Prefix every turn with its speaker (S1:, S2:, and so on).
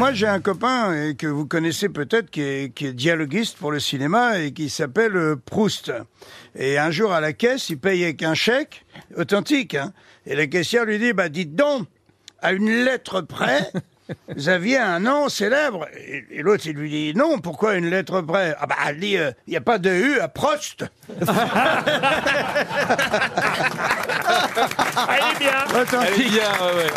S1: moi, j'ai un copain euh, que vous connaissez peut-être qui est, qui est dialoguiste pour le cinéma et qui s'appelle euh, Proust. Et un jour à la caisse, il paye avec un chèque authentique. hein. et la caissière lui dit, bah dites donc, à une lettre près, vous aviez un nom célèbre. Et, et l'autre, il lui dit, non, pourquoi une lettre près? Ah bah, elle dit, euh, il n'y a pas de U à Prost.
S2: Elle est bien.
S1: Authentique.
S3: bien, ouais, ouais.